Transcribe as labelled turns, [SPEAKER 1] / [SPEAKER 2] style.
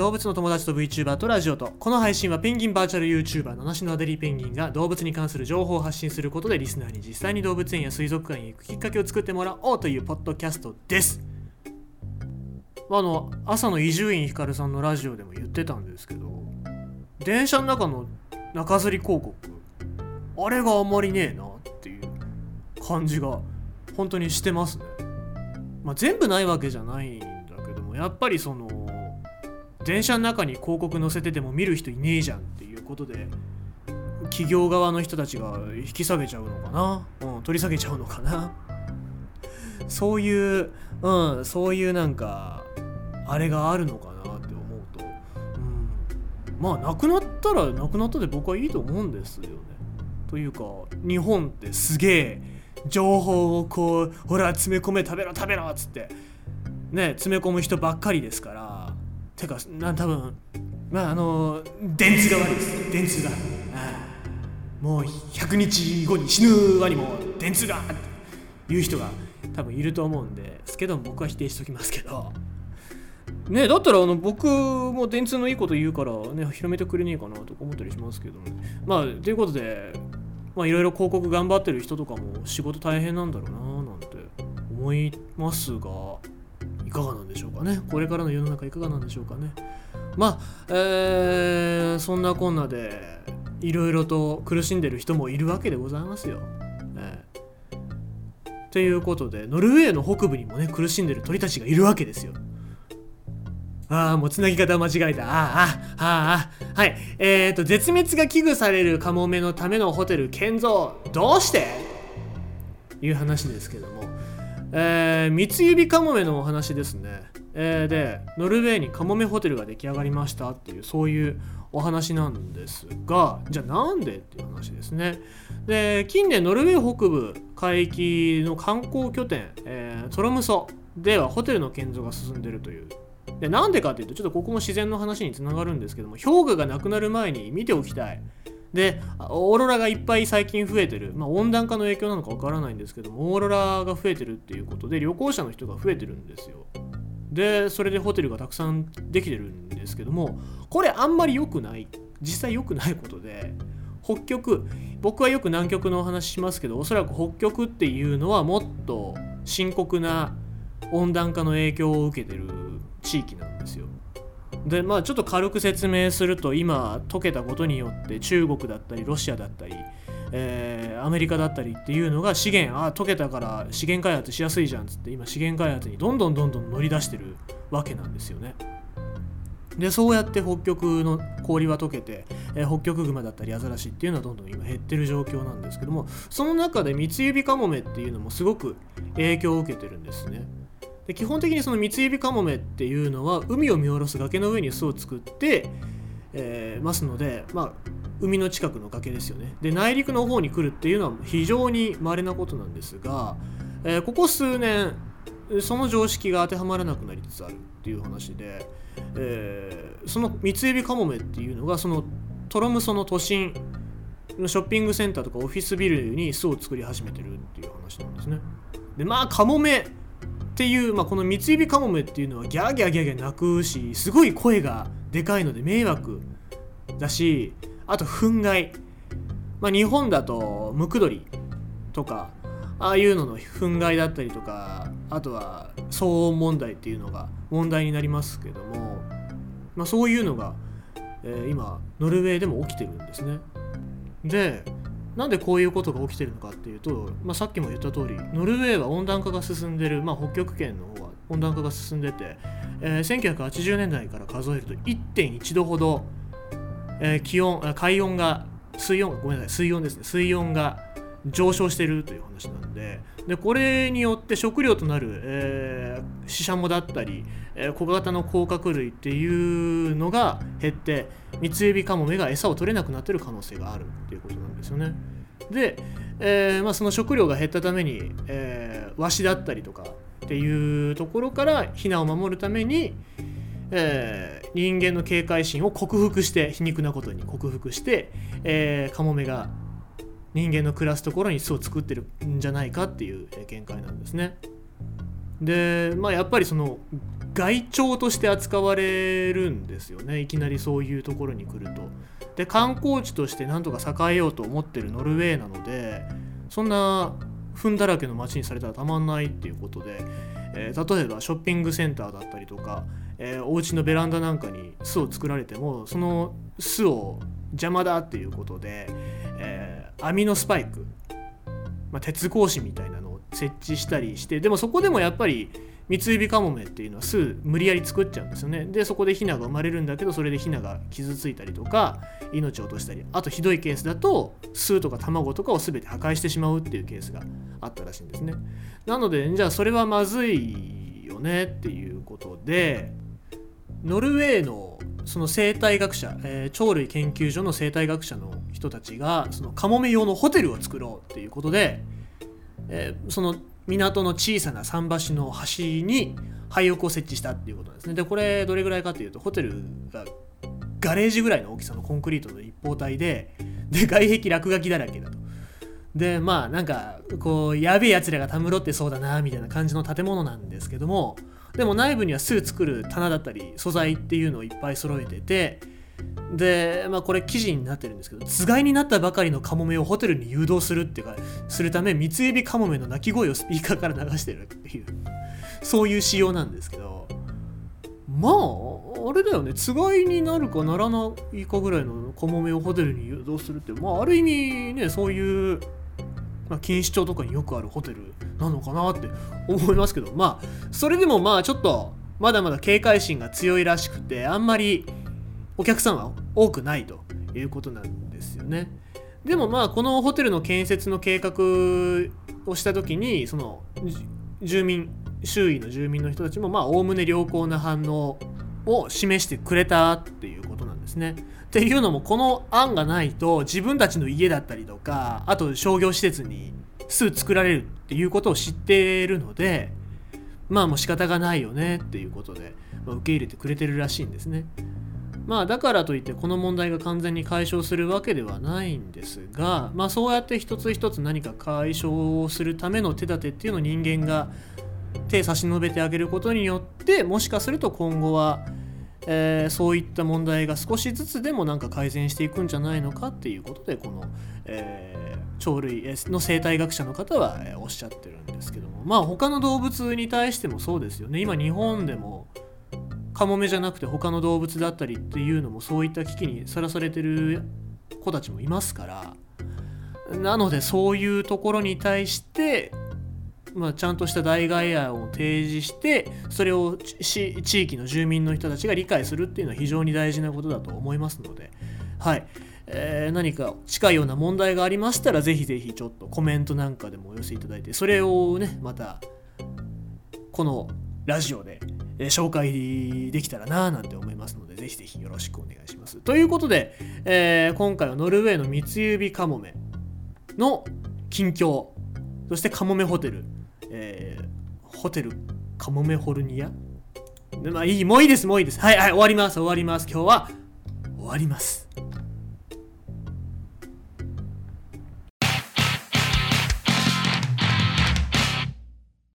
[SPEAKER 1] 動物の友達と VTuber とラジオと。この配信はペンギンバーチャル YouTuber 七種のアデリーペンギンが動物に関する情報を発信することでリスナーに実際に動物園や水族館へ行くきっかけを作ってもらおうというポッドキャストです。あの朝の伊集院光さんのラジオでも言ってたんですけど電車の中の中吊り広告あれがあんまりねえなっていう感じが本当にしてますね。まあ全部ないわけじゃないんだけどもやっぱりその電車の中に広告載せてても見る人いねえじゃんっていうことで企業側の人たちが引き下げちゃうのかな、うん、取り下げちゃうのかな？そういう、うん、そういうなんかあれがあるのかなって思うと、うん、まあなくなったらなくなったで僕はいいと思うんですよね。というか日本ってすげえ情報をこうほら詰め込め食べろ食べろっつってね詰め込む人ばっかりですからてかな多分まああの電通が悪いです。電通が、ああ。もう100日後に死ぬワニも電通がっていう人が多分いると思うんですけど僕は否定しときますけど。ねだったらあの僕も電通のいいこと言うからね広めてくれねえかなとか思ったりしますけどまあということでまあいろいろ広告頑張ってる人とかも仕事大変なんだろうななんて思いますが。いかがなんでしょうかねこれからの世の中いかがなんでしょうかねまあえー、そんなこんなでいろいろと苦しんでる人もいるわけでございますよ。えーということでノルウェーの北部にもね苦しんでる鳥たちがいるわけですよ。ああ、もうつなぎ方間違えた。ああ、ああ、はい。えっ、ー、と、絶滅が危惧されるカモメのためのホテル建造、どうして？いう話ですけども、えー、三つ指カモメのお話ですね。えー、で、ノルウェーにカモメホテルが出来上がりましたっていう、そういうお話なんですが、じゃあなんでっていう話ですね。で、近年ノルウェー北部海域の観光拠点、えー、トロムソではホテルの建造が進んでるというでなんでかっていうとちょっとここも自然の話につながるんですけども氷河がなくなる前に見ておきたいでオーロラがいっぱい最近増えてる、まあ、温暖化の影響なのかわからないんですけどもオーロラが増えてるっていうことで旅行者の人が増えてるんですよ。でそれでホテルがたくさんできてるんですけどもこれあんまり良くない。実際良くないことで北極僕はよく南極のお話しますけどおそらく北極っていうのはもっと深刻な温暖化の影響を受けてる地域なんで。まあちょっと軽く説明すると今溶けたことによって中国だったりロシアだったり、えー、アメリカだったりっていうのが資源あ溶けたから資源開発しやすいじゃんっつって今資源開発にどんどんどんどん乗り出してるわけなんですよね。でそうやって北極の氷は溶けて、えー、北極熊だったりアザラシっていうのはどんどん今減ってる状況なんですけどもその中で三つ指カモメっていうのもすごく影響を受けてるんですね。で基本的にその三つ指カモメっていうのは海を見下ろす崖の上に巣を作って、えー、ますので、まあ、海の近くの崖ですよね。で内陸の方に来るっていうのは非常に稀なことなんですが、えー、ここ数年その常識が当てはまらなくなりつつあるっていう話で、えー、その三つ指カモメっていうのがそのトロムソの都心のショッピングセンターとかオフィスビルに巣を作り始めてるっていう話なんですね。でまあカモメっていう、まあ、この三つ指カモメっていうのはギャーギャーギャーギャー鳴くしすごい声がでかいので迷惑だしあと憤慨、まあ、日本だとムクドリとかああいうのの憤慨だったりとかあとは騒音問題っていうのが問題になりますけども、まあ、そういうのが、えー、今ノルウェーでも起きてるんですね。でなんでこういうことが起きてるのかっていうと、まあ、さっきも言った通りノルウェーは温暖化が進んでる、まあ、北極圏の方は温暖化が進んでて、えー、1980年代から数えると1.1度ほど、えー、気温海温が水温ごめんなさい水温ですね水温が上昇しているという話なんででこれによって食料となる、えー、シシャモだったり、えー、小型の甲殻類っていうのが減って三つ指カモメが餌を取れなくなってる可能性があるっていうことなんですよね。で、えーまあ、その食料が減ったために、えー、ワシだったりとかっていうところからヒナを守るために、えー、人間の警戒心を克服して皮肉なことに克服して、えー、カモメが人間の暮らすところに巣を作ってるんじゃないかっていう見解なんですね。でまあやっぱりその外鳥として扱われるんですよねいきなりそういうところに来ると。で観光地としてなんとか栄えようと思ってるノルウェーなのでそんな糞だらけの街にされたらたまんないっていうことで、えー、例えばショッピングセンターだったりとか、えー、お家のベランダなんかに巣を作られてもその巣を邪魔だっていうことで、えー、網のスパイク、まあ、鉄格子みたいなのを設置したりしてでもそこでもやっぱり三指カモメっていうのは巣無理やり作っちゃうんですよね。でそこでヒナが生まれるんだけどそれでヒナが傷ついたりとか命を落としたりあとひどいケースだと巣とか卵とかを全て破壊してしまうっていうケースがあったらしいんですね。なのでじゃあそれはまずいよねっていうことでノルウェーのその生態学者、えー、鳥類研究所の生態学者の人たちがそのカモメ用のホテルを作ろうっていうことで、えー、その港の小さな桟橋の端に廃屋を設置したっていうことですね。でこれどれぐらいかというとホテルがガレージぐらいの大きさのコンクリートの立方体でで外壁落書きだらけだと。でまあなんかこうやべえやつらがたむろってそうだなみたいな感じの建物なんですけどもでも内部には巣作る棚だったり素材っていうのをいっぱい揃えててで、まあ、これ記事になってるんですけどつがいになったばかりのカモメをホテルに誘導するっていうかするため三つ指カモメの鳴き声をスピーカーから流してるっていうそういう仕様なんですけどまああれだよね。つがいになるかならないかぐらいのカモメをホテルに誘導するってまあある意味ねそういうまあ、錦糸町とかによくあるホテルなのかなって思いますけどまあそれでもまあちょっとまだまだ警戒心が強いらしくてあんまりお客さんは多くないということなんですよね。でもまあこのホテルの建設の計画をした時にその住民周囲の住民の人たちもまあおおむね良好な反応を示してくれたっていうことなんですね。っていうのもこの案がないと自分たちの家だったりとかあと商業施設に巣作られるっていうことを知っているのでまあもう仕方がないよねっていうことで、まあ、受け入れてくれてるらしいんですね。まあだからといってこの問題が完全に解消するわけではないんですが、まあ、そうやって一つ一つ何か解消するための手立てっていうのを人間が手差し伸べてあげることによってもしかすると今後は、えー、そういった問題が少しずつでもなんか改善していくんじゃないのかっていうことでこの、えー、鳥類の生態学者の方はおっしゃってるんですけども。まあ他の動物に対してもそうですよね。今日本でもカモメじゃなくて他の動物だったりっていうのもそういった危機にさらされてる子たちもいますからなのでそういうところに対してまあ、ちゃんとした代替案を提示してそれを地域の住民の人たちが理解するっていうのは非常に大事なことだと思いますので、はい。えー、何か近いような問題がありましたらぜひぜひちょっとコメントなんかでもお寄せいただいてそれをねまたこのラジオでえ紹介できたらなぁなんて思いますので、ぜひぜひよろしくお願いします。ということで、えー、今回はノルウェーの三つ指カモメの近況、そしてカモメホテル、えー、ホテルカモメホルニア？まあいい、もういいです、もういいです。はい、はい、終わります、終わります。今日は終わります。